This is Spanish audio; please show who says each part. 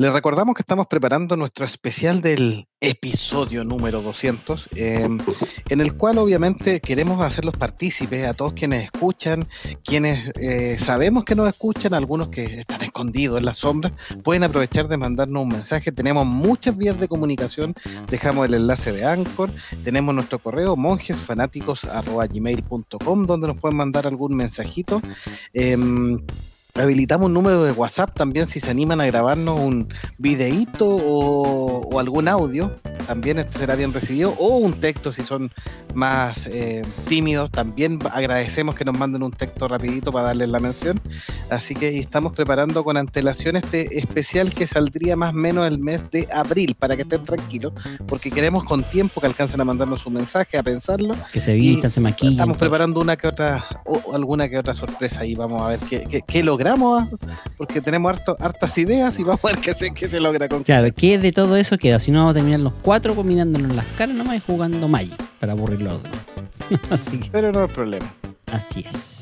Speaker 1: Les recordamos que estamos preparando nuestro especial del episodio número 200, em, en el cual obviamente queremos hacerlos partícipes a todos quienes escuchan, quienes eh, sabemos que nos escuchan, algunos que están escondidos en la sombra, pueden aprovechar de mandarnos un mensaje. Tenemos muchas vías de comunicación, dejamos el enlace de Anchor, tenemos nuestro correo monjesfanáticos.gmail.com donde nos pueden mandar algún mensajito. Em, habilitamos un número de WhatsApp también si se animan a grabarnos un videíto o, algún audio, también este será bien recibido, o un texto si son más eh, tímidos, también agradecemos que nos manden un texto rapidito para darles la mención. Así que estamos preparando con antelación este especial que saldría más o menos el mes de abril, para que estén tranquilos, porque queremos con tiempo que alcancen a mandarnos un mensaje, a pensarlo.
Speaker 2: Que se vistan, se maquillen.
Speaker 1: Estamos preparando una que otra, o alguna que otra sorpresa y vamos a ver qué, qué, qué logramos, porque tenemos hartas ideas y vamos a ver qué se, qué se logra con
Speaker 2: Claro, ¿qué de todo eso queda? Si no vamos a terminar los cuatro combinándonos las caras nomás y jugando Magic para aburrir los
Speaker 1: Pero no hay problema.
Speaker 2: Así es.